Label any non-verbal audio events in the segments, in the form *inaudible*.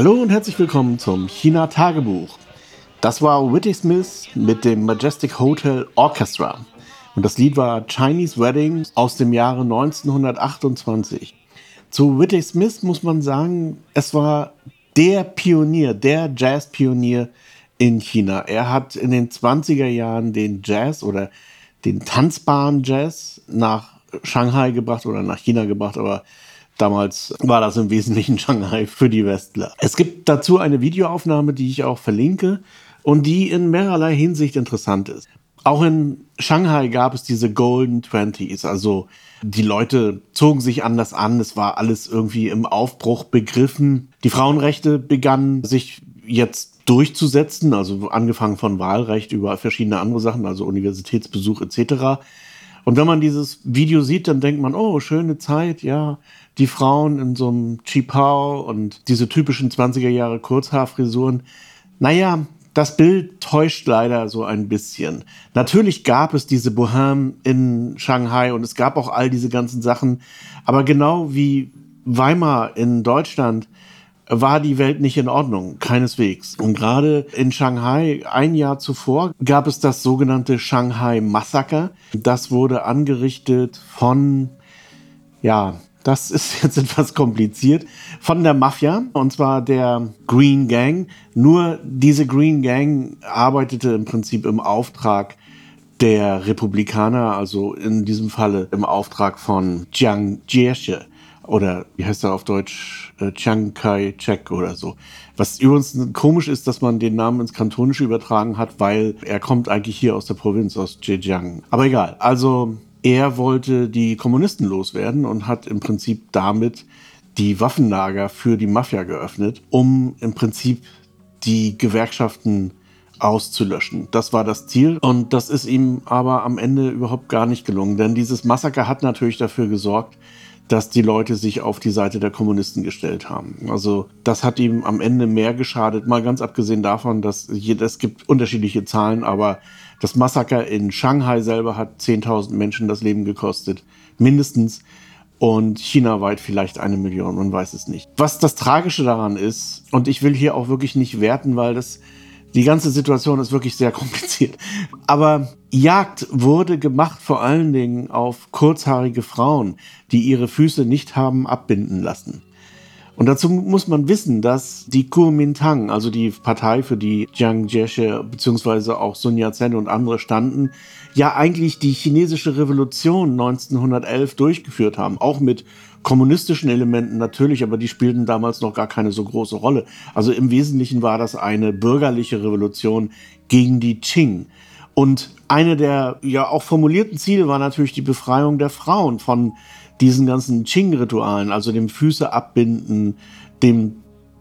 Hallo und herzlich willkommen zum China Tagebuch. Das war Whitty Smith mit dem Majestic Hotel Orchestra. Und das Lied war Chinese Wedding aus dem Jahre 1928. Zu Whitty Smith muss man sagen, es war der Pionier, der Jazz-Pionier in China. Er hat in den 20er Jahren den Jazz oder den tanzbaren Jazz nach Shanghai gebracht oder nach China gebracht, aber damals war das im Wesentlichen *laughs* Shanghai für die Westler. Es gibt dazu eine Videoaufnahme, die ich auch verlinke und die in mehrerlei Hinsicht interessant ist. Auch in Shanghai gab es diese Golden Twenties, also die Leute zogen sich anders an, es war alles irgendwie im Aufbruch begriffen. Die Frauenrechte begannen sich jetzt durchzusetzen, also angefangen von Wahlrecht über verschiedene andere Sachen, also Universitätsbesuch etc. Und wenn man dieses Video sieht, dann denkt man, oh, schöne Zeit, ja, die Frauen in so einem Chipao und diese typischen 20er Jahre Kurzhaarfrisuren. Naja, das Bild täuscht leider so ein bisschen. Natürlich gab es diese Bohème in Shanghai und es gab auch all diese ganzen Sachen. Aber genau wie Weimar in Deutschland war die Welt nicht in Ordnung, keineswegs. Und gerade in Shanghai, ein Jahr zuvor, gab es das sogenannte Shanghai Massaker. Das wurde angerichtet von, ja, das ist *laughs* jetzt etwas kompliziert, von der Mafia, und zwar der Green Gang. Nur diese Green Gang arbeitete im Prinzip im Auftrag der Republikaner, also in diesem Falle im Auftrag von Jiang Jieshi oder wie heißt er auf Deutsch, äh, Chiang Kai-shek oder so. Was übrigens komisch ist, dass man den Namen ins Kantonische übertragen hat, weil er kommt eigentlich hier aus der Provinz, aus Zhejiang. Aber egal, also er wollte die Kommunisten loswerden und hat im Prinzip damit die Waffenlager für die Mafia geöffnet, um im Prinzip die Gewerkschaften auszulöschen. Das war das Ziel und das ist ihm aber am Ende überhaupt gar nicht gelungen, denn dieses Massaker hat natürlich dafür gesorgt, dass die Leute sich auf die Seite der Kommunisten gestellt haben. Also das hat ihm am Ende mehr geschadet, mal ganz abgesehen davon, dass es gibt unterschiedliche Zahlen, aber das Massaker in Shanghai selber hat 10.000 Menschen das Leben gekostet, mindestens. Und chinaweit vielleicht eine Million, man weiß es nicht. Was das Tragische daran ist, und ich will hier auch wirklich nicht werten, weil das die ganze Situation ist wirklich sehr *laughs* kompliziert. Aber Jagd wurde gemacht vor allen Dingen auf kurzhaarige Frauen, die ihre Füße nicht haben abbinden lassen. Und dazu muss man wissen, dass die Kuomintang, also die Partei, für die Jiang Jieshi bzw. auch Sun Yat-sen und andere standen, ja eigentlich die chinesische Revolution 1911 durchgeführt haben, auch mit kommunistischen Elementen natürlich, aber die spielten damals noch gar keine so große Rolle. Also im Wesentlichen war das eine bürgerliche Revolution gegen die Qing. Und eine der ja auch formulierten Ziele war natürlich die Befreiung der Frauen von diesen ganzen Qing-Ritualen, also dem Füße abbinden, dem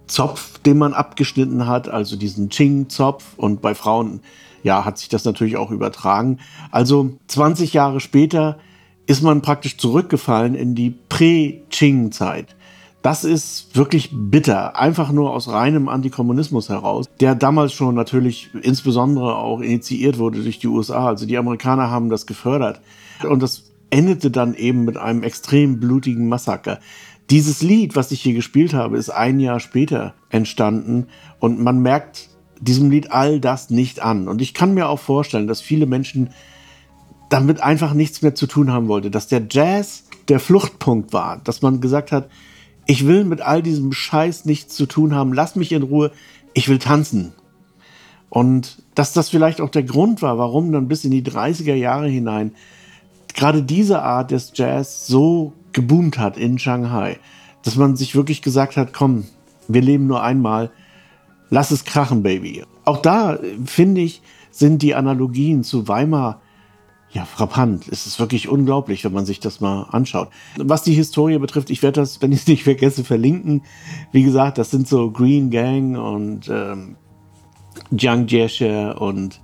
Zopf, den man abgeschnitten hat, also diesen Qing-Zopf. Und bei Frauen, ja, hat sich das natürlich auch übertragen. Also 20 Jahre später ist man praktisch zurückgefallen in die Prä-Qing-Zeit. Das ist wirklich bitter, einfach nur aus reinem Antikommunismus heraus, der damals schon natürlich insbesondere auch initiiert wurde durch die USA. Also die Amerikaner haben das gefördert. Und das endete dann eben mit einem extrem blutigen Massaker. Dieses Lied, was ich hier gespielt habe, ist ein Jahr später entstanden und man merkt diesem Lied all das nicht an. Und ich kann mir auch vorstellen, dass viele Menschen damit einfach nichts mehr zu tun haben wollte, dass der Jazz der Fluchtpunkt war, dass man gesagt hat, ich will mit all diesem Scheiß nichts zu tun haben, lass mich in Ruhe, ich will tanzen. Und dass das vielleicht auch der Grund war, warum dann bis in die 30er Jahre hinein gerade diese Art des Jazz so geboomt hat in Shanghai, dass man sich wirklich gesagt hat, komm, wir leben nur einmal, lass es krachen, Baby. Auch da, finde ich, sind die Analogien zu Weimar ja, frappant. Es ist wirklich unglaublich, wenn man sich das mal anschaut. Was die Historie betrifft, ich werde das, wenn ich es nicht vergesse, verlinken. Wie gesagt, das sind so Green Gang und ähm, Jiang Jieshi und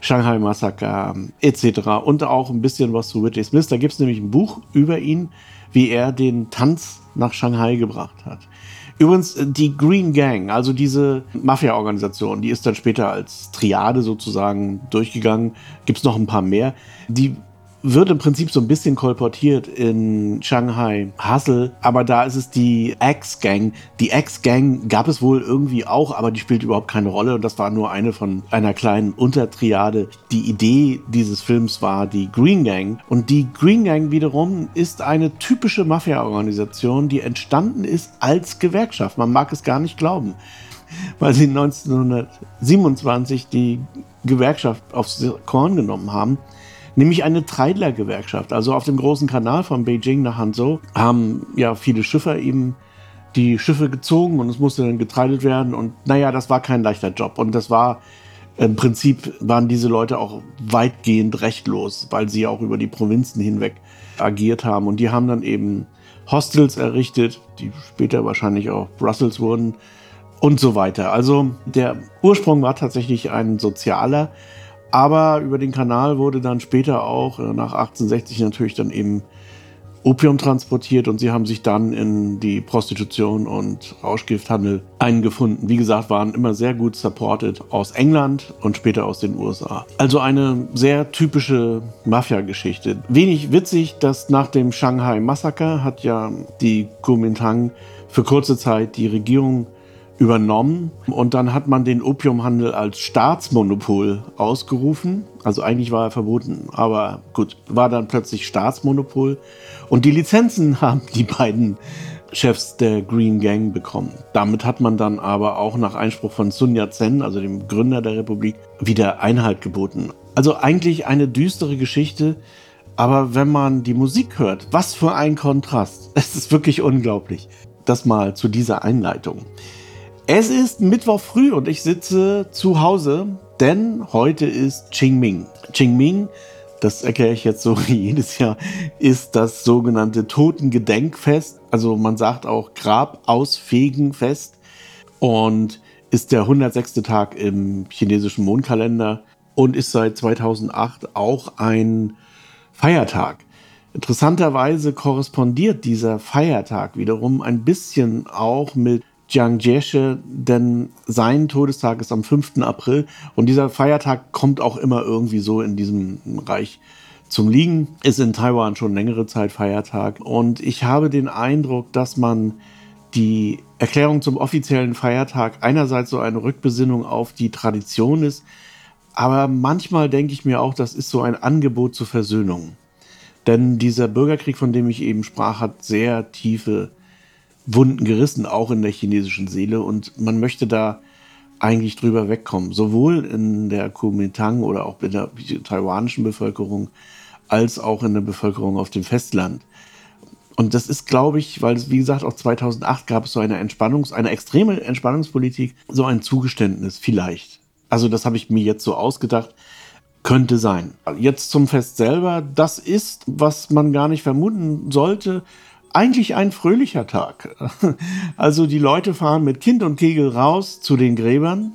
Shanghai Massaker etc. Und auch ein bisschen was zu Whitney Smith. Da gibt es nämlich ein Buch über ihn, wie er den Tanz nach Shanghai gebracht hat. Übrigens, äh, die Green Gang, also diese Mafia-Organisation, die ist dann später als Triade sozusagen durchgegangen. Gibt es noch ein paar mehr. Die wird im Prinzip so ein bisschen kolportiert in Shanghai Hustle, aber da ist es die X-Gang. Die X-Gang gab es wohl irgendwie auch, aber die spielt überhaupt keine Rolle und das war nur eine von einer kleinen Untertriade. Die Idee dieses Films war die Green Gang und die Green Gang wiederum ist eine typische Mafia-Organisation, die entstanden ist als Gewerkschaft. Man mag es gar nicht glauben weil sie 1927 die Gewerkschaft aufs Korn genommen haben nämlich eine Treidler-Gewerkschaft. Also auf dem großen Kanal von Beijing nach Hanzhou haben ja viele Schiffer eben die Schiffe gezogen und es musste dann getreidelt werden. Und naja, das war kein leichter Job. Und das war im Prinzip waren diese Leute auch weitgehend rechtlos, weil sie auch über die Provinzen hinweg agiert haben. Und die haben dann eben Hostels errichtet, die später wahrscheinlich auch Brussels wurden und so weiter. Also der Ursprung war tatsächlich ein sozialer. Aber über den Kanal wurde dann später auch äh, nach 1860 natürlich dann eben Opium transportiert und sie haben sich dann in die Prostitution und Rauschgifthandel eingefunden. Wie gesagt, waren immer sehr gut supported aus England und später aus den USA. Also eine sehr typische Mafia-Geschichte. Wenig witzig, dass nach dem Shanghai-Massaker hat ja die Kuomintang für kurze Zeit die Regierung übernommen und dann hat man den Opiumhandel als Staatsmonopol ausgerufen. Also eigentlich war er verboten, aber gut, war dann plötzlich Staatsmonopol und die Lizenzen *laughs* haben die beiden Chefs der Green Gang bekommen. Damit hat man dann aber auch nach Einspruch von Sun Yat-sen, also dem Gründer der Republik, wieder Einhalt geboten. Also eigentlich eine düstere Geschichte, aber wenn man die Musik hört, was für ein Kontrast. *laughs* Es ist wirklich unglaublich. Das mal zu dieser Einleitung. Es ist Mittwoch früh und ich sitze zu Hause, denn heute ist Qingming. Qingming, das erkläre ich jetzt so *laughs* jedes Jahr, ist das sogenannte Totengedenkfest. Also man sagt auch Grabausfegenfest und ist der 106. Tag im chinesischen Mondkalender und ist seit 2008 auch ein Feiertag. Interessanterweise korrespondiert dieser Feiertag wiederum ein bisschen auch mit Jiang Jieshi, denn sein Todestag ist am 5. April und dieser Feiertag kommt auch immer irgendwie so in diesem Reich zum Liegen. Ist in Taiwan schon längere Zeit Feiertag und ich habe den Eindruck, dass man die Erklärung zum offiziellen Feiertag einerseits so eine Rückbesinnung auf die Tradition ist, aber manchmal denke ich mir auch, das ist so ein Angebot zur Versöhnung. Denn dieser Bürgerkrieg, von dem ich eben sprach, hat sehr tiefe Wunden gerissen, auch in der chinesischen Seele. Und man möchte da eigentlich drüber wegkommen, sowohl in der Kuomintang oder auch in der taiwanischen Bevölkerung, als auch in der Bevölkerung auf dem Festland. Und das ist, glaube ich, weil es, wie gesagt, auch 2008 gab es so eine Entspannungs-, eine extreme Entspannungspolitik, so ein Zugeständnis vielleicht. Also das habe ich mir jetzt so ausgedacht, könnte sein. Jetzt zum Fest selber, das ist, was man gar nicht vermuten sollte, eigentlich ein fröhlicher Tag. *laughs* Also die Leute fahren mit Kind und Kegel raus zu den Gräbern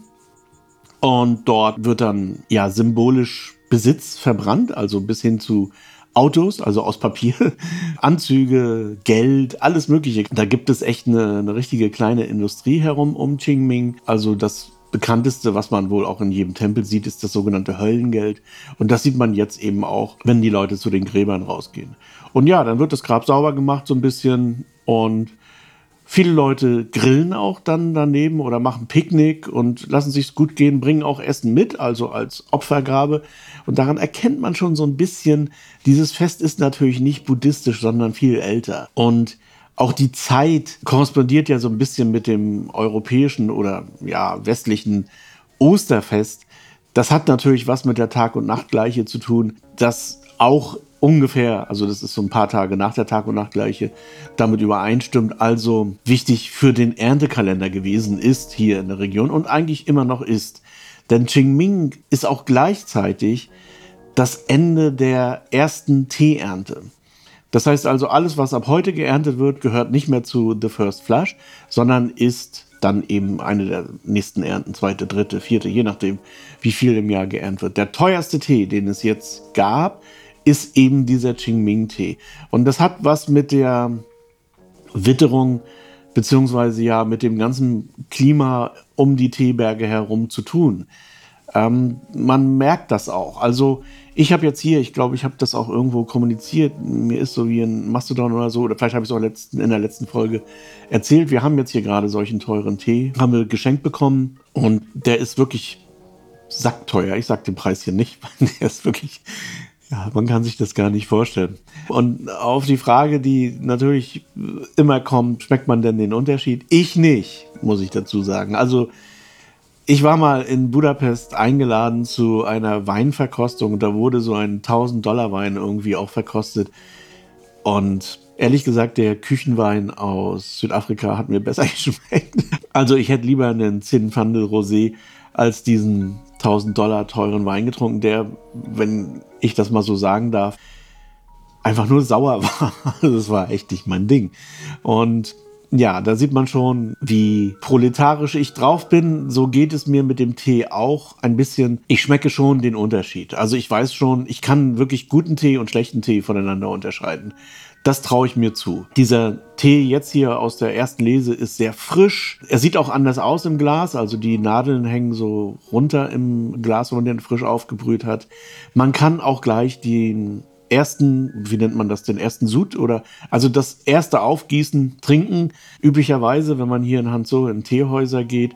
und dort wird dann ja symbolisch Besitz verbrannt, also bis hin zu Autos, also aus Papier, *laughs* Anzüge, Geld, alles Mögliche. Da gibt es echt eine, eine richtige kleine Industrie herum um Qingming. Also das bekannteste, was man wohl auch in jedem Tempel sieht, ist das sogenannte Höllengeld. Und das sieht man jetzt eben auch, wenn die Leute zu den Gräbern rausgehen. Und ja, dann wird das Grab sauber gemacht so ein bisschen und viele Leute grillen auch dann daneben oder machen Picknick und lassen sich's gut gehen, bringen auch Essen mit, also als Opfergabe. Und daran erkennt man schon so ein bisschen, dieses Fest ist natürlich nicht buddhistisch, sondern viel älter. Und auch die Zeit korrespondiert ja so ein bisschen mit dem europäischen oder ja westlichen Osterfest. Das hat natürlich was mit der Tag- und Nachtgleiche zu tun, das auch ungefähr, also das ist so ein paar Tage nach der Tag- und Nachtgleiche, damit übereinstimmt, also wichtig für den Erntekalender gewesen ist hier in der Region und eigentlich immer noch ist. Denn Qingming ist auch gleichzeitig das Ende der ersten Teeernte. Das heißt also, alles, was ab heute geerntet wird, gehört nicht mehr zu The First Flush, sondern ist dann eben eine der nächsten Ernten, zweite, dritte, vierte, je nachdem, wie viel im Jahr geerntet wird. Der teuerste Tee, den es jetzt gab, ist eben dieser Qingming-Tee. Und das hat was mit der Witterung beziehungsweise ja mit dem ganzen Klima um die Teeberge herum zu tun. Ähm, man merkt das auch. Also ich habe jetzt hier, ich glaube, ich habe das auch irgendwo kommuniziert. Mir ist so wie ein Mastodon oder so, oder vielleicht habe ich es auch letzten, in der letzten Folge erzählt. Wir haben jetzt hier gerade solchen teuren Tee, haben wir geschenkt bekommen und der ist wirklich sackteuer. Ich sage den Preis hier nicht, *laughs* weil der ist wirklich, ja, man kann sich das gar nicht vorstellen. Und auf die Frage, die natürlich immer kommt, schmeckt man denn den Unterschied? Ich nicht, muss ich dazu sagen. Also ich war mal in Budapest eingeladen zu einer Weinverkostung und da wurde so ein 1000-Dollar-Wein irgendwie auch verkostet. Und ehrlich gesagt, der Küchenwein aus Südafrika hat mir besser *laughs* geschmeckt. Also ich hätte lieber einen Zinfandel Rosé als diesen 1000 Dollar teuren Wein getrunken, der, wenn ich das mal so sagen darf, einfach nur sauer *laughs* war. Das war echt nicht mein Ding. Und ja, da sieht man schon, wie proletarisch ich drauf bin. So geht es mir mit dem Tee auch ein bisschen. Ich schmecke schon den Unterschied. Also ich weiß schon, ich kann wirklich guten Tee und schlechten Tee voneinander unterscheiden. Das traue ich mir zu. Dieser Tee jetzt hier aus der ersten Lese ist sehr frisch. Er sieht auch anders aus im Glas. Also die Nadeln hängen so runter im Glas, wenn man den frisch aufgebrüht hat. Man kann auch gleich den ersten, wie nennt man das, den ersten Sud oder also das erste Aufgießen, Trinken. Üblicherweise, wenn man hier in Hanzo in Teehäuser geht,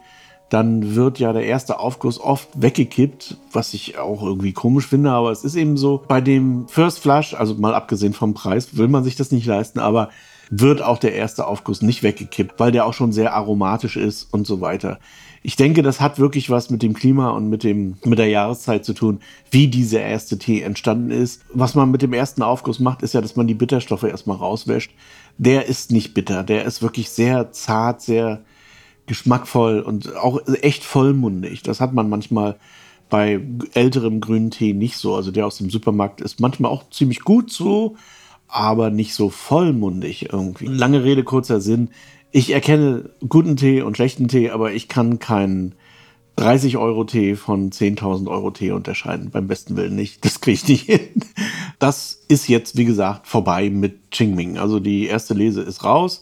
dann wird ja der erste Aufguss oft weggekippt, was ich auch irgendwie komisch finde, aber es ist eben so. Bei dem First Flush, also mal abgesehen vom Preis, will man sich das nicht leisten, aber wird auch der erste Aufguss nicht weggekippt, weil der auch schon sehr aromatisch ist und so weiter ich denke, das hat wirklich was mit dem Klima und mit, dem, mit der Jahreszeit zu tun, wie dieser erste Tee entstanden ist. Was man mit dem ersten Aufguss macht, ist ja, dass man die Bitterstoffe erstmal rauswäscht. Der ist nicht bitter, der ist wirklich sehr zart, sehr geschmackvoll und auch echt vollmundig. Das hat man manchmal bei älterem grünen Tee nicht so. Also der aus dem Supermarkt ist manchmal auch ziemlich gut so, aber nicht so vollmundig irgendwie. Lange Rede, kurzer Sinn ich erkenne guten Tee und schlechten Tee, aber ich kann keinen 30 Euro Tee von 10.000 Euro Tee unterscheiden. Beim besten Willen nicht. Das kriege ich nicht hin. Das ist jetzt, wie gesagt, vorbei mit Qingming. Also die erste Lese ist raus.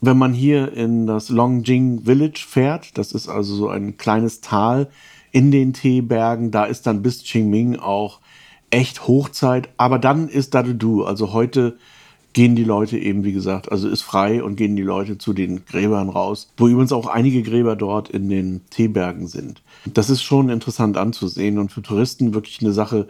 Wenn man hier in das Longjing Village fährt, das ist also so ein kleines Tal in den Teebergen, da ist dann bis Qingming auch echt Hochzeit. Aber dann ist Dadudu, also heute gehen die Leute eben, wie gesagt, also ist frei und gehen die Leute zu den Gräbern raus, wo übrigens auch einige Gräber dort in den Teebergen sind. Das ist schon interessant anzusehen und für Touristen wirklich eine Sache,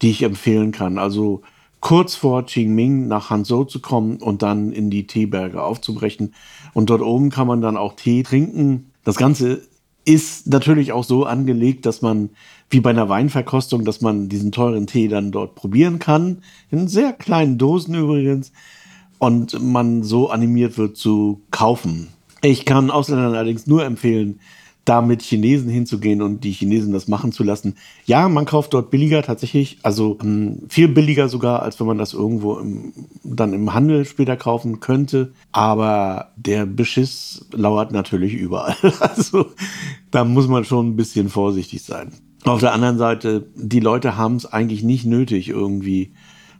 die ich empfehlen kann. Also kurz vor Qingming nach Hanzhou zu kommen und dann in die Teeberge aufzubrechen. Und dort oben kann man dann auch Tee trinken. Das Ganze ist natürlich auch so angelegt, dass man wie bei einer Weinverkostung, dass man diesen teuren Tee dann dort probieren kann. In sehr kleinen Dosen übrigens. Und man so animiert wird zu kaufen. Ich kann Ausländern allerdings nur empfehlen, da mit Chinesen hinzugehen und die Chinesen das machen zu lassen. Ja, man kauft dort billiger tatsächlich, also ähm, viel billiger sogar, als wenn man das irgendwo im, dann im Handel später kaufen könnte. Aber der Beschiss lauert natürlich überall. *laughs* Also da muss man schon ein bisschen vorsichtig sein. Auf der anderen Seite, die Leute haben es eigentlich nicht nötig, irgendwie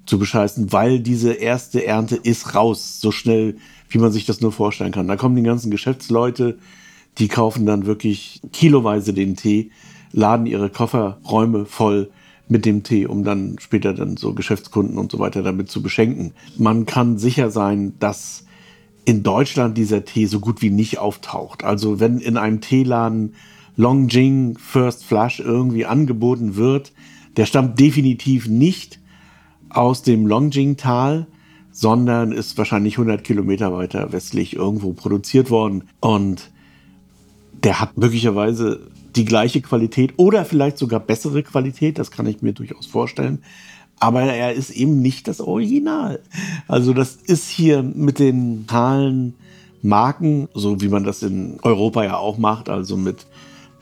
zu bescheißen, weil diese erste Ernte ist raus, so schnell, wie man sich das nur vorstellen kann. Da kommen die ganzen Geschäftsleute, die kaufen dann wirklich kiloweise den Tee, laden ihre Kofferräume voll mit dem Tee, um dann später dann so Geschäftskunden und so weiter damit zu beschenken. Man kann sicher sein, dass in Deutschland dieser Tee so gut wie nicht auftaucht. Also wenn in einem Teeladen Longjing First Flush irgendwie angeboten wird, der stammt definitiv nicht aus dem Longjing-Tal, sondern ist wahrscheinlich 100 Kilometer weiter westlich irgendwo produziert worden. Und der hat möglicherweise die gleiche Qualität oder vielleicht sogar bessere Qualität, das kann ich mir durchaus vorstellen. Aber er ist eben nicht das Original. Also das ist hier mit den Zahlen Marken, so wie man das in Europa ja auch macht, also mit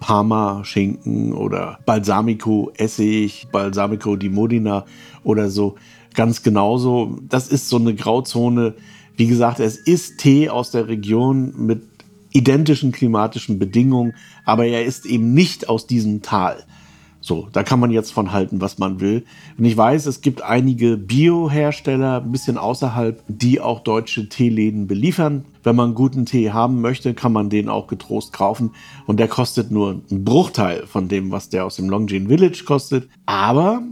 Parma-Schinken oder Balsamico-Essig, Balsamico di Modena oder so. Ganz genauso. Das ist so eine Grauzone. Wie gesagt, es ist Tee aus der Region mit identischen klimatischen Bedingungen, aber er ist eben nicht aus diesem Tal. So, da kann man jetzt von halten, was man will. Und ich weiß, es gibt einige Bio-Hersteller, ein bisschen außerhalb, die auch deutsche Teeläden beliefern. Wenn man guten Tee haben möchte, kann man den auch getrost kaufen. Und der kostet nur einen Bruchteil von dem, was der aus dem Longines Village kostet. Aber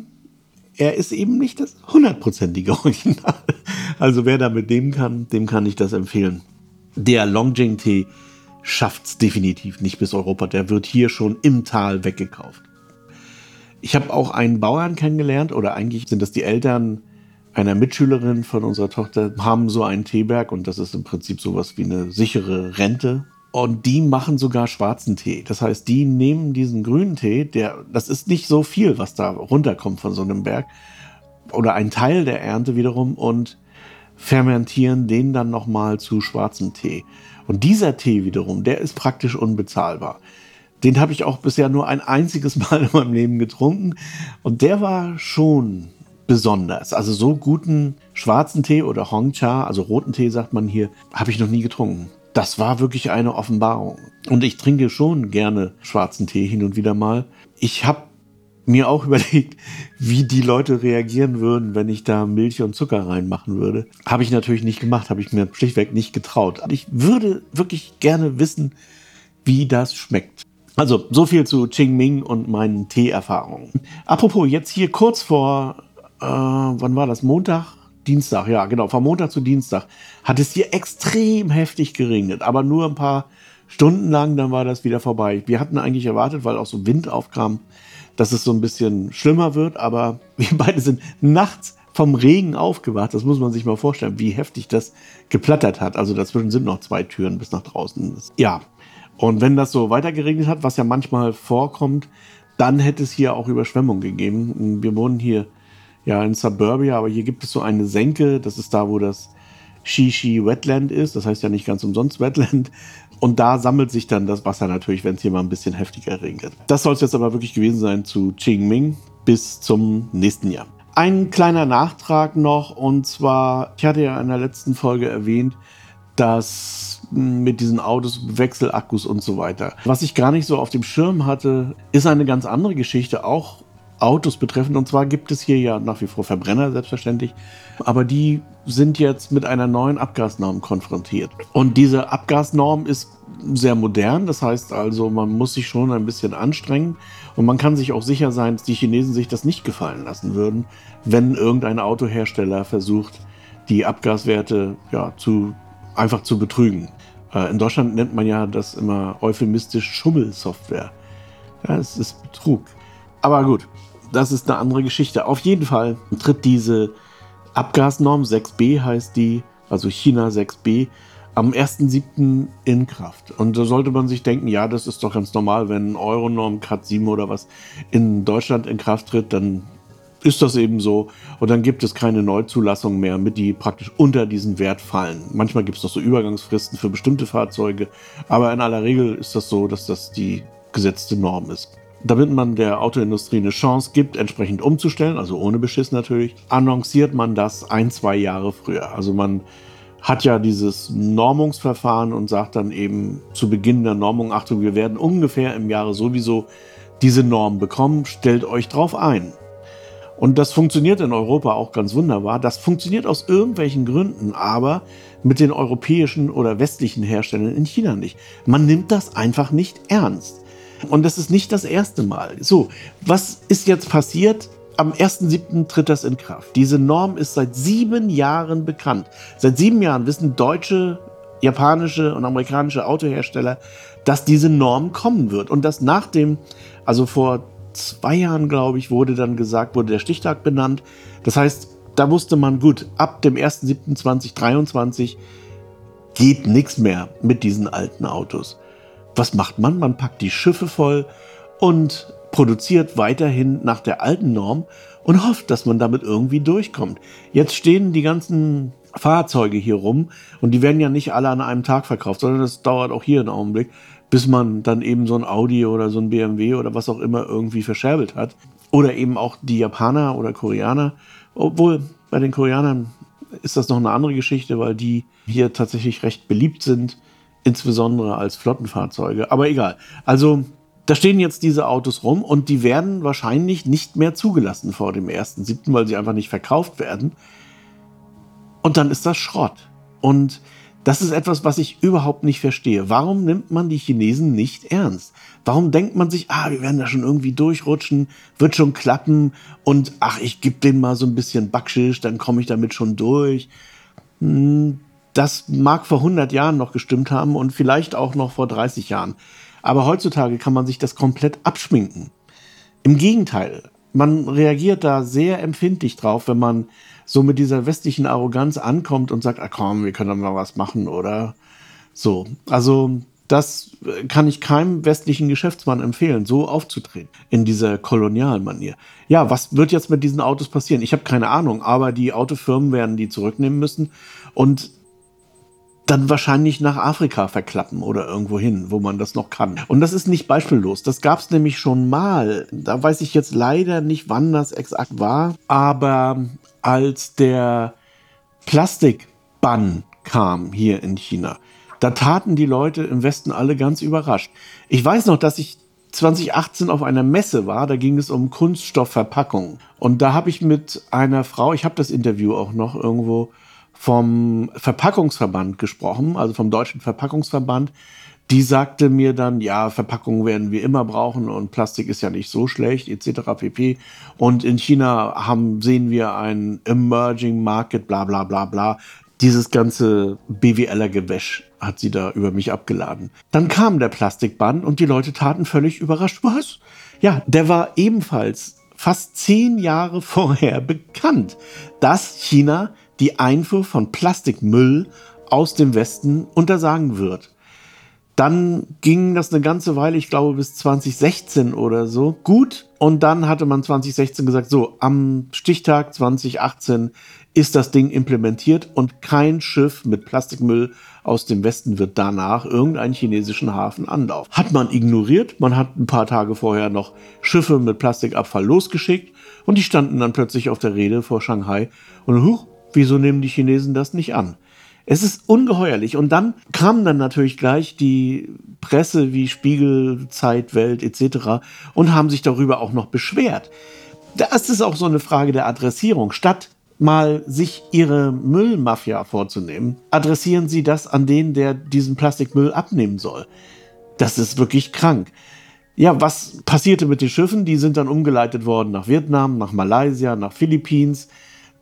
er ist eben nicht das hundertprozentige Original. *laughs* Also wer damit nehmen kann, dem kann ich das empfehlen. Der Longjing Tee schafft es definitiv nicht bis Europa. Der wird hier schon im Tal weggekauft. Ich habe auch einen Bauern kennengelernt, oder eigentlich sind das die Eltern einer Mitschülerin von unserer Tochter, haben so einen Teeberg und das ist im Prinzip sowas wie eine sichere Rente. Und die machen sogar schwarzen Tee. Das heißt, die nehmen diesen grünen Tee, der, das ist nicht so viel, was da runterkommt von so einem Berg, oder ein Teil der Ernte wiederum und fermentieren den dann nochmal zu schwarzem Tee. Und dieser Tee wiederum, der ist praktisch unbezahlbar. Den habe ich auch bisher nur ein einziges *laughs* Mal in meinem Leben getrunken. Und der war schon besonders. Also so guten schwarzen Tee oder Hongcha, also roten Tee sagt man hier, habe ich noch nie getrunken. Das war wirklich eine Offenbarung. Und ich trinke schon gerne schwarzen Tee hin und wieder mal. Ich habe mir auch *laughs* überlegt, wie die Leute reagieren würden, wenn ich da Milch und Zucker reinmachen würde. Habe ich natürlich nicht gemacht, habe ich mir schlichtweg nicht getraut. Ich würde wirklich gerne wissen, wie das schmeckt. Also, so viel zu Qingming und meinen Tee-Erfahrungen. Apropos, jetzt hier kurz vor, äh, wann war das? Montag? Dienstag, ja, genau. Von Montag zu Dienstag hat es hier extrem heftig geregnet, aber nur ein paar Stunden lang, dann war das wieder vorbei. Wir hatten eigentlich erwartet, weil auch so Wind aufkam, dass es so ein bisschen schlimmer wird, aber *laughs* wir beide sind nachts vom Regen aufgewacht. Das muss man sich mal vorstellen, wie heftig das geplattert hat. Also dazwischen sind noch zwei Türen bis nach draußen. Ja, und wenn das so weiter geregnet hat, was ja manchmal vorkommt, dann hätte es hier auch Überschwemmung gegeben. Wir wohnen hier ja in Suburbia, aber hier gibt es so eine Senke. Das ist da, wo das Shishi Wetland ist. Das heißt ja nicht ganz umsonst Wetland. Und da sammelt sich dann das Wasser natürlich, wenn es hier mal ein bisschen heftiger regnet. Das soll es jetzt aber wirklich gewesen sein zu Qingming bis zum nächsten Jahr. Ein kleiner Nachtrag noch, und zwar, ich hatte ja in der letzten Folge erwähnt, dass mit diesen Autos, Wechselakkus und so weiter. Was ich gar nicht so auf dem Schirm hatte, ist eine ganz andere Geschichte, auch Autos betreffend. Und zwar gibt es hier ja nach wie vor Verbrenner, selbstverständlich. Aber die sind jetzt mit einer neuen Abgasnorm konfrontiert. Und diese Abgasnorm ist sehr modern. Das heißt also, man muss sich schon ein bisschen anstrengen. Und man kann sich auch sicher sein, dass die Chinesen sich das nicht gefallen lassen würden, wenn irgendein Autohersteller versucht, die Abgaswerte ja, zu einfach zu betrügen. Äh, in Deutschland nennt man ja das immer euphemistisch Schummelsoftware. Ja, es ist Betrug. Aber gut, das ist eine andere Geschichte. Auf jeden Fall tritt diese Abgasnorm 6b heißt die, also China 6b, am 1.7. in Kraft. Und da sollte man sich denken, ja, das ist doch ganz normal, wenn Euronorm Cat 7 oder was in Deutschland in Kraft tritt, dann ist das eben so. Und dann gibt es keine Neuzulassung mehr, mit die praktisch unter diesen Wert fallen. Manchmal gibt es noch so Übergangsfristen für bestimmte Fahrzeuge, aber in aller Regel ist das so, dass das die gesetzte Norm ist. Damit man der Autoindustrie eine Chance gibt, entsprechend umzustellen, also ohne Beschiss natürlich, annonciert man das ein, zwei Jahre früher. Also man hat ja dieses Normungsverfahren und sagt dann eben zu Beginn der Normung, Achtung, wir werden ungefähr im Jahre sowieso diese Norm bekommen, stellt euch drauf ein. Und das funktioniert in Europa auch ganz wunderbar. Das funktioniert aus irgendwelchen Gründen, aber mit den europäischen oder westlichen Herstellern in China nicht. Man nimmt das einfach nicht ernst. Und das ist nicht das erste Mal. So, was ist jetzt passiert? Am 1.7. tritt das in Kraft. Diese Norm ist seit sieben Jahren bekannt. Seit sieben Jahren wissen deutsche, japanische und amerikanische Autohersteller, dass diese Norm kommen wird. Und dass nach dem, also vor zwei Jahren, glaube ich, wurde dann gesagt, wurde der Stichtag benannt. Das heißt, da wusste man, gut, ab dem 1.7.2023 geht nichts mehr mit diesen alten Autos. Was macht man? Man packt die Schiffe voll und produziert weiterhin nach der alten Norm und hofft, dass man damit irgendwie durchkommt. Jetzt stehen die ganzen Fahrzeuge hier rum und die werden ja nicht alle an einem Tag verkauft, sondern das dauert auch hier einen Augenblick bis man dann eben so ein Audi oder so ein BMW oder was auch immer irgendwie verscherbelt hat. Oder eben auch die Japaner oder Koreaner. Obwohl bei den Koreanern ist das noch eine andere Geschichte, weil die hier tatsächlich recht beliebt sind, insbesondere als Flottenfahrzeuge. Aber egal. Also da stehen jetzt diese Autos rum und die werden wahrscheinlich nicht mehr zugelassen vor dem 1.7., weil sie einfach nicht verkauft werden. Und dann ist das Schrott. Und das ist etwas, was ich überhaupt nicht verstehe. Warum nimmt man die Chinesen nicht ernst? Warum denkt man sich, ah, wir werden da schon irgendwie durchrutschen, wird schon klappen und ach, ich gebe denen mal so ein bisschen Backschisch, dann komme ich damit schon durch. Hm, das mag vor 100 Jahren noch gestimmt haben und vielleicht auch noch vor 30 Jahren. Aber heutzutage kann man sich das komplett abschminken. Im Gegenteil, man reagiert da sehr empfindlich drauf, wenn man so mit dieser westlichen Arroganz ankommt und sagt, ah komm, wir können doch mal was machen oder so. Also das kann ich keinem westlichen Geschäftsmann empfehlen, so aufzutreten in dieser kolonialen Manier. Ja, was wird jetzt mit diesen Autos passieren? Ich habe keine Ahnung, aber die Autofirmen werden die zurücknehmen müssen und dann wahrscheinlich nach Afrika verklappen oder irgendwo hin, wo man das noch kann. Und das ist nicht beispiellos. Das gab es nämlich schon mal. Da weiß ich jetzt leider nicht, wann das exakt war. Aber als der Plastikbann kam hier in China, da taten die Leute im Westen alle ganz überrascht. Ich weiß noch, dass ich 2018 auf einer Messe war, da ging es um Kunststoffverpackungen. Und da habe ich mit einer Frau, ich habe das Interview auch noch irgendwo, vom Verpackungsverband gesprochen, also vom Deutschen Verpackungsverband. Die sagte mir dann, ja, Verpackungen werden wir immer brauchen und Plastik ist ja nicht so schlecht, etc. pp. Und in China haben, sehen wir ein Emerging Market, bla bla bla bla. Dieses ganze BWLer Gewäsch hat sie da über mich abgeladen. Dann kam der Plastikbann und die Leute taten völlig überrascht. Was? Ja, der war ebenfalls fast zehn Jahre vorher bekannt, dass China die Einfuhr von Plastikmüll aus dem Westen untersagen wird. Dann ging das eine ganze Weile, ich glaube bis 2016 oder so, gut. Und dann hatte man 2016 gesagt, so, am Stichtag 2018 ist das Ding implementiert und kein Schiff mit Plastikmüll aus dem Westen wird danach irgendeinen chinesischen Hafen anlaufen. Hat man ignoriert, man hat ein paar Tage vorher noch Schiffe mit Plastikabfall losgeschickt und die standen dann plötzlich auf der Rede vor Shanghai und huch, Wieso nehmen die Chinesen das nicht an? Es ist ungeheuerlich. Und dann kam dann natürlich gleich die Presse wie Spiegel, Zeit, Welt etc. und haben sich darüber auch noch beschwert. Das ist auch so eine Frage der Adressierung. Statt mal sich ihre Müllmafia vorzunehmen, adressieren sie das an den, der diesen Plastikmüll abnehmen soll. Das ist wirklich krank. Ja, was passierte mit den Schiffen? Die sind dann umgeleitet worden nach Vietnam, nach Malaysia, nach Philippines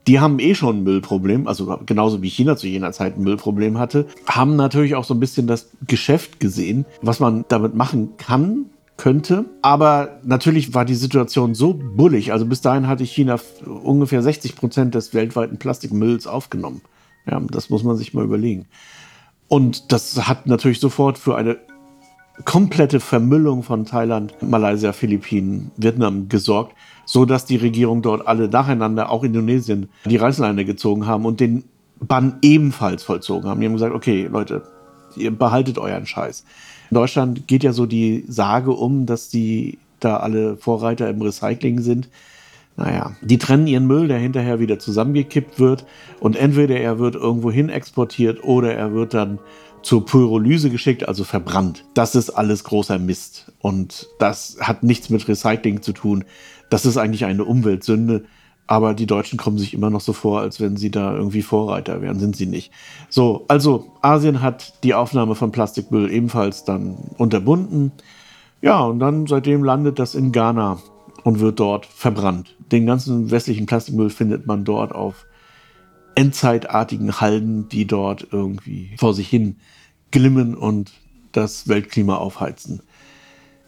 die haben eh schon ein Müllproblem, also genauso wie China zu jener Zeit ein Müllproblem hatte, haben natürlich auch so ein bisschen das Geschäft gesehen, was man damit machen kann, könnte. Aber natürlich war die Situation so bullig. Also bis dahin hatte China ungefähr 60 Prozent des weltweiten Plastikmülls aufgenommen. Ja, das muss man sich mal überlegen. Und das hat natürlich sofort für eine komplette Vermüllung von Thailand, Malaysia, Philippinen, Vietnam gesorgt so dass die Regierung dort alle nacheinander, auch Indonesien, die Reißleine gezogen haben und den Bann ebenfalls vollzogen haben. Die haben gesagt, okay, Leute, ihr behaltet euren Scheiß. In Deutschland geht ja so die Sage um, dass die da alle Vorreiter im Recycling sind. Naja, die trennen ihren Müll, der hinterher wieder zusammengekippt wird und entweder er wird irgendwo hin exportiert oder er wird dann zur Pyrolyse geschickt, also verbrannt. Das ist alles großer Mist und das hat nichts mit Recycling zu tun. Das ist eigentlich eine Umweltsünde. Aber die Deutschen kommen sich immer noch so vor, als wenn sie da irgendwie Vorreiter wären. Sind sie nicht. So, also Asien hat die Aufnahme von Plastikmüll ebenfalls dann unterbunden. Ja, und dann seitdem landet das in Ghana und wird dort verbrannt. Den ganzen westlichen Plastikmüll findet man dort auf endzeitartigen Halden, die dort irgendwie vor sich hin glimmen und das Weltklima aufheizen.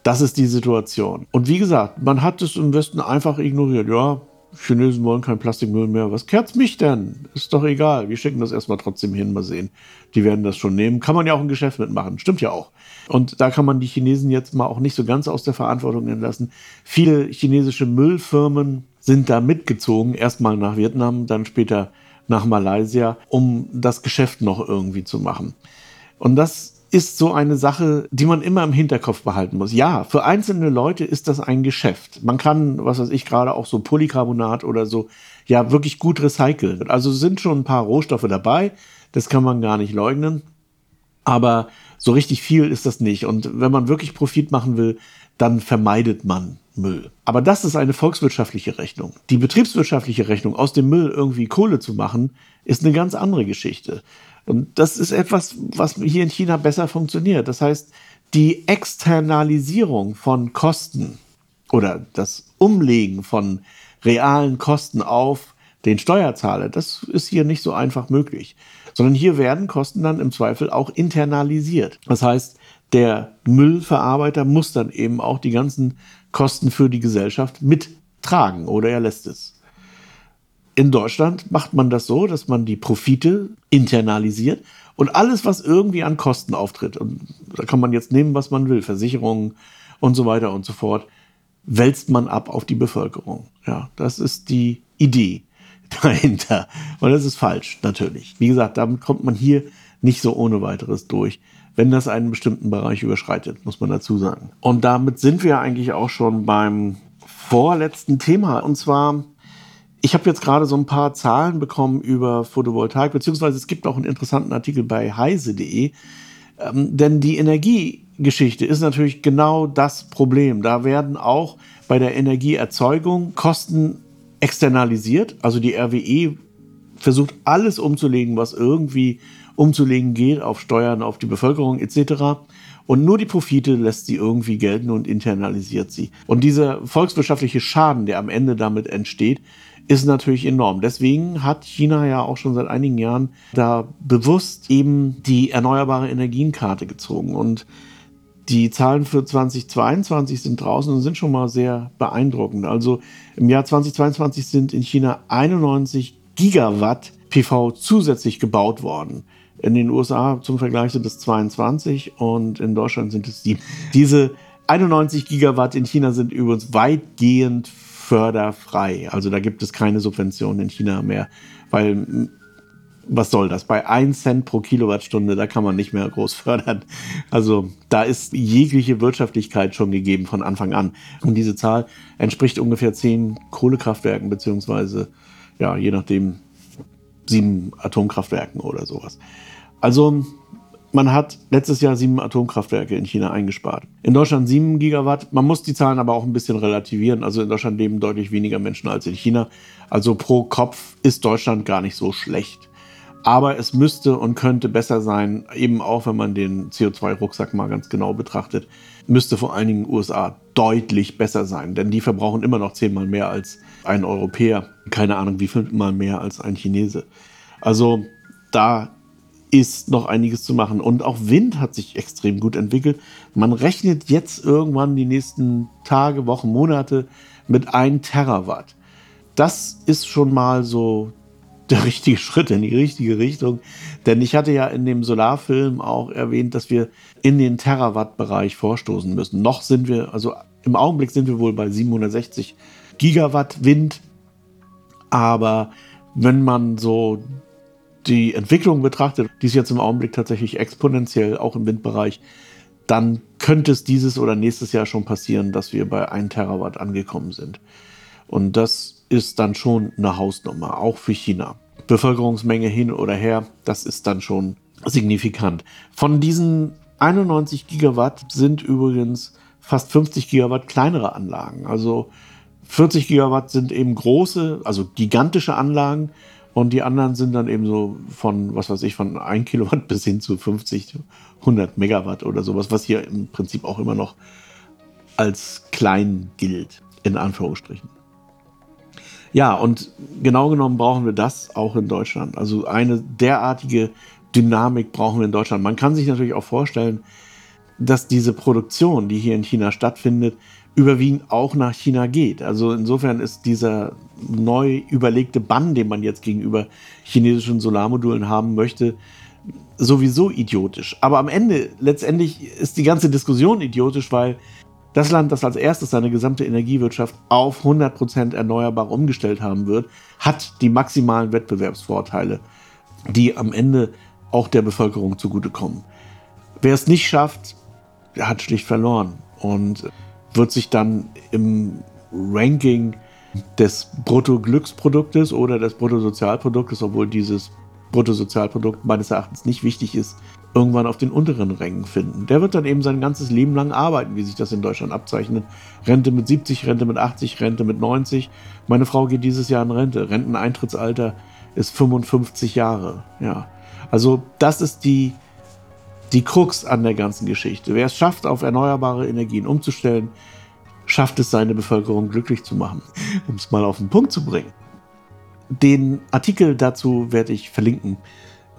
Das ist die Situation. Und wie gesagt, man hat es im Westen einfach ignoriert. Ja, Chinesen wollen kein Plastikmüll mehr. Was kehrt's mich denn? Ist doch egal. Wir schicken das erstmal trotzdem hin, mal sehen. Die werden das schon nehmen. Kann man ja auch ein Geschäft mitmachen. Stimmt ja auch. Und da kann man die Chinesen jetzt mal auch nicht so ganz aus der Verantwortung entlassen. Viele chinesische Müllfirmen sind da mitgezogen. Erstmal nach Vietnam, dann später nach Malaysia, um das Geschäft noch irgendwie zu machen. Und das ist so eine Sache, die man immer im Hinterkopf behalten muss. Ja, für einzelne Leute ist das ein Geschäft. Man kann, was weiß ich, gerade auch so Polycarbonat oder so, ja, wirklich gut recyceln. Also sind schon ein paar Rohstoffe dabei, das kann man gar nicht leugnen. Aber so richtig viel ist das nicht. Und wenn man wirklich Profit machen will, dann vermeidet man Müll. Aber das ist eine volkswirtschaftliche Rechnung. Die betriebswirtschaftliche Rechnung, aus dem Müll irgendwie Kohle zu machen, ist eine ganz andere Geschichte. Und das ist etwas, was hier in China besser funktioniert. Das heißt, die Externalisierung von Kosten oder das Umlegen von realen Kosten auf den Steuerzahler, das ist hier nicht so einfach möglich. Sondern hier werden Kosten dann im Zweifel auch internalisiert. Das heißt, der Müllverarbeiter muss dann eben auch die ganzen Kosten für die Gesellschaft mittragen oder er lässt es. In Deutschland macht man das so, dass man die Profite internalisiert und alles, was irgendwie an Kosten auftritt, und da kann man jetzt nehmen, was man will, Versicherungen und so weiter und so fort, wälzt man ab auf die Bevölkerung. Ja, das ist die Idee *laughs* dahinter. Und das ist falsch, natürlich. Wie gesagt, damit kommt man hier nicht so ohne weiteres durch wenn das einen bestimmten Bereich überschreitet, muss man dazu sagen. Und damit sind wir eigentlich auch schon beim vorletzten Thema. Und zwar, ich habe jetzt gerade so ein paar Zahlen bekommen über Photovoltaik, beziehungsweise es gibt auch einen interessanten Artikel bei heise.de. Ähm, denn die Energiegeschichte ist natürlich genau das Problem. Da werden auch bei der Energieerzeugung Kosten externalisiert. Also die RWE versucht alles umzulegen, was irgendwie umzulegen geht auf Steuern, auf die Bevölkerung etc. Und nur die Profite lässt sie irgendwie gelten und internalisiert sie. Und dieser volkswirtschaftliche Schaden, der am Ende damit entsteht, ist natürlich enorm. Deswegen hat China ja auch schon seit einigen Jahren da bewusst eben die erneuerbare Energienkarte gezogen. Und die Zahlen für 2022 sind draußen und sind schon mal sehr beeindruckend. Also im Jahr 2022 sind in China 91 Gigawatt PV zusätzlich gebaut worden. In den USA zum Vergleich sind es 22 und in Deutschland sind es 7. Diese 91 Gigawatt in China sind übrigens weitgehend förderfrei. Also da gibt es keine Subventionen in China mehr, weil was soll das? Bei 1 Cent pro Kilowattstunde, da kann man nicht mehr groß *laughs* fördern. Also da ist jegliche Wirtschaftlichkeit schon gegeben von Anfang an. Und diese Zahl entspricht ungefähr 10 Kohlekraftwerken, beziehungsweise, ja, je nachdem, sieben Atomkraftwerken oder sowas. Also man hat letztes Jahr sieben Atomkraftwerke in China eingespart. In Deutschland sieben Gigawatt. Man muss die Zahlen aber auch ein bisschen relativieren. Also in Deutschland leben deutlich weniger Menschen als in China. Also pro Kopf ist Deutschland gar nicht so schlecht. Aber es müsste und könnte besser sein, eben auch wenn man den CO2-Rucksack mal ganz genau betrachtet, müsste vor allen Dingen USA deutlich besser sein. Denn die verbrauchen immer noch zehnmal mehr als ein Europäer. Keine Ahnung, wie viel mal mehr als ein Chinese. Also da ist noch einiges zu machen. Und auch Wind hat sich extrem gut entwickelt. Man rechnet jetzt irgendwann die nächsten Tage, Wochen, Monate mit 1 Terawatt. Das ist schon mal so der *laughs* richtige Schritt in die richtige Richtung. Denn ich hatte ja in dem Solarfilm auch erwähnt, dass wir in den Terawatt-Bereich vorstoßen müssen. Noch sind wir, also im Augenblick sind wir wohl bei 760 Gigawatt Wind. Aber wenn man so die Entwicklung betrachtet, die ist jetzt im Augenblick tatsächlich exponentiell, auch im Windbereich, dann könnte es dieses oder nächstes Jahr schon passieren, dass wir bei 1 Terawatt angekommen sind. Und das ist dann schon eine Hausnummer, auch für China. Bevölkerungsmenge hin oder her, das ist dann schon signifikant. Von diesen 91 Gigawatt sind übrigens fast 50 Gigawatt kleinere Anlagen. Also 40 Gigawatt sind eben große, also gigantische Anlagen und die anderen sind dann eben so von, was weiß ich, von 1 Kilowatt bis hin zu 50, 100 Megawatt oder sowas, was hier im Prinzip auch immer noch als klein gilt, in Anführungsstrichen. Ja, und genau genommen brauchen wir das auch in Deutschland. Also eine derartige Dynamik brauchen wir in Deutschland. Man kann sich natürlich auch vorstellen, dass diese Produktion, die hier in China stattfindet, überwiegend auch nach China geht. Also insofern ist dieser neu überlegte Bann, den man jetzt gegenüber chinesischen Solarmodulen haben möchte, sowieso idiotisch. Aber am Ende, letztendlich ist die ganze Diskussion idiotisch, weil das Land, das als erstes seine gesamte Energiewirtschaft auf 100% erneuerbar umgestellt haben wird, hat die maximalen Wettbewerbsvorteile, die am Ende auch der Bevölkerung zugutekommen. Wer es nicht schafft, hat schlicht verloren und wird sich dann im Ranking des Bruttoglücksproduktes oder des Bruttosozialproduktes, obwohl dieses Bruttosozialprodukt meines Erachtens nicht wichtig ist, irgendwann auf den unteren Rängen finden. Der wird dann eben sein ganzes Leben lang arbeiten, wie sich das in Deutschland abzeichnet. Rente mit 70, Rente mit 80, Rente mit 90. Meine Frau geht dieses Jahr in Rente. Renteneintrittsalter ist 55 Jahre. Ja. Also das ist die, die Krux an der ganzen Geschichte. Wer es schafft, auf erneuerbare Energien umzustellen, schafft es, seine Bevölkerung glücklich zu machen. *laughs* Um es mal auf den Punkt zu bringen. Den Artikel dazu werde ich verlinken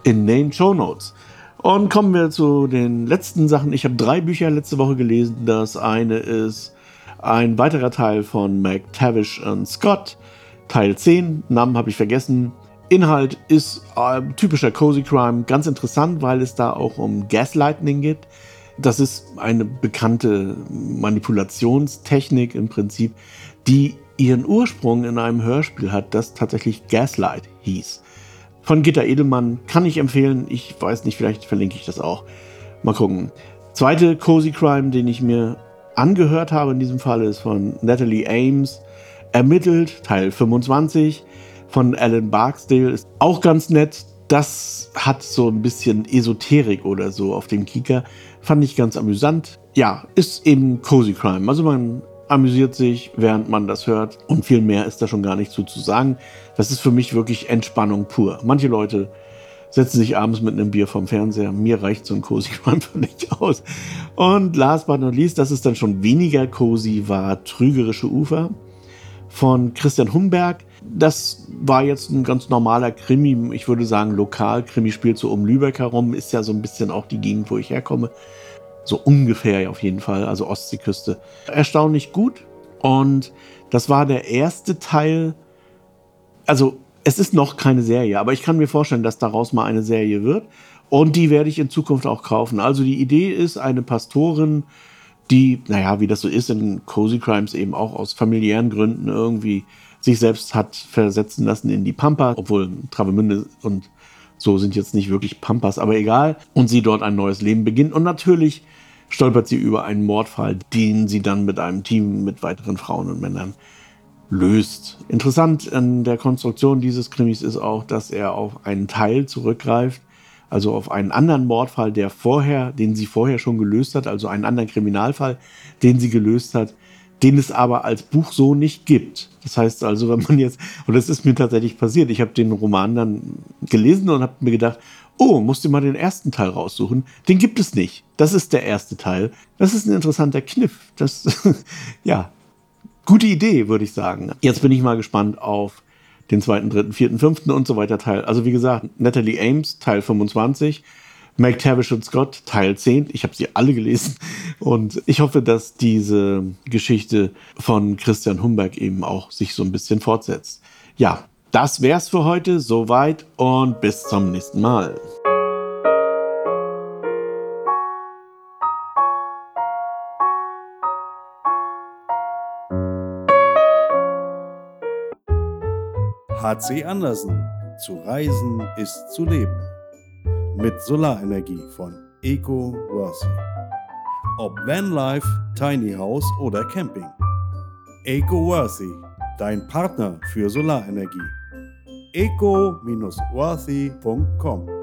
in den Show Notes. Und kommen wir zu den letzten Sachen. Ich habe drei Bücher letzte Woche gelesen. Das eine ist ein weiterer Teil von McTavish und Scott, Teil 10. Namen habe ich vergessen. Inhalt ist äh, typischer Cozy Crime. Ganz interessant, weil es da auch um Gaslighting geht. Das ist eine bekannte Manipulationstechnik im Prinzip, die ihren Ursprung in einem Hörspiel hat, das tatsächlich Gaslight hieß. Von Gitter Edelmann kann ich empfehlen. Ich weiß nicht, vielleicht verlinke ich das auch. Mal gucken. Zweite Cozy Crime, den ich mir angehört habe in diesem Fall, ist von Natalie Ames. Ermittelt, Teil 25 von Alan Barksdale. Ist auch ganz nett. Das hat so ein bisschen Esoterik oder so auf dem Kika. Fand ich ganz amüsant. Ja, ist eben Cozy Crime. Also man amüsiert sich, während man das hört. Und viel mehr ist da schon gar nicht zu, zu sagen. Das ist für mich wirklich Entspannung pur. Manche Leute setzen sich abends mit einem Bier vom Fernseher. Mir reicht so ein Cozy einfach *laughs* nicht aus. Und last but not least, das ist dann schon weniger cozy, war Trügerische Ufer von Christian Humberg. Das war jetzt ein ganz normaler Krimi, ich würde sagen lokal. Krimi spielt so um Lübeck herum, ist ja so ein bisschen auch die Gegend, wo ich herkomme. So ungefähr auf jeden Fall, also Ostseeküste. Erstaunlich gut. Und das war der erste Teil. Also, es ist noch keine Serie, aber ich kann mir vorstellen, dass daraus mal eine Serie wird. Und die werde ich in Zukunft auch kaufen. Also, die Idee ist, eine Pastorin, die, naja, wie das so ist in Cozy Crimes, eben auch aus familiären Gründen irgendwie sich selbst hat versetzen lassen in die Pampa, obwohl Travemünde und so sind jetzt nicht wirklich Pampas, aber egal. Und sie dort ein neues Leben beginnt. Und natürlich stolpert sie über einen Mordfall, den sie dann mit einem Team mit weiteren Frauen und Männern löst. Interessant an der Konstruktion dieses Krimis ist auch, dass er auf einen Teil zurückgreift, also auf einen anderen Mordfall, der vorher, den sie vorher schon gelöst hat, also einen anderen Kriminalfall, den sie gelöst hat, den es aber als Buch so nicht gibt. Das heißt also, wenn man jetzt, und das ist mir tatsächlich passiert, ich habe den Roman dann gelesen und habe mir gedacht, oh, musst du mal den ersten Teil raussuchen. Den gibt es nicht. Das ist der erste Teil. Das ist ein interessanter Kniff. Das, *laughs* ja, gute Idee, würde ich sagen. Jetzt bin ich mal gespannt auf den zweiten, dritten, vierten, fünften und so weiter Teil. Also wie gesagt, Natalie Ames, Teil 25. McTavish und Scott, Teil 10. Ich habe sie alle gelesen. Und ich hoffe, dass diese Geschichte von Christian Humberg eben auch sich so ein bisschen fortsetzt. Ja, das wär's für heute. Soweit und bis zum nächsten Mal. HC Andersen. Zu reisen ist zu leben. Mit Solarenergie von Eco Worthy. Ob Vanlife, Tiny House oder Camping. Eco Worthy, dein Partner für Solarenergie eco-worthy.com.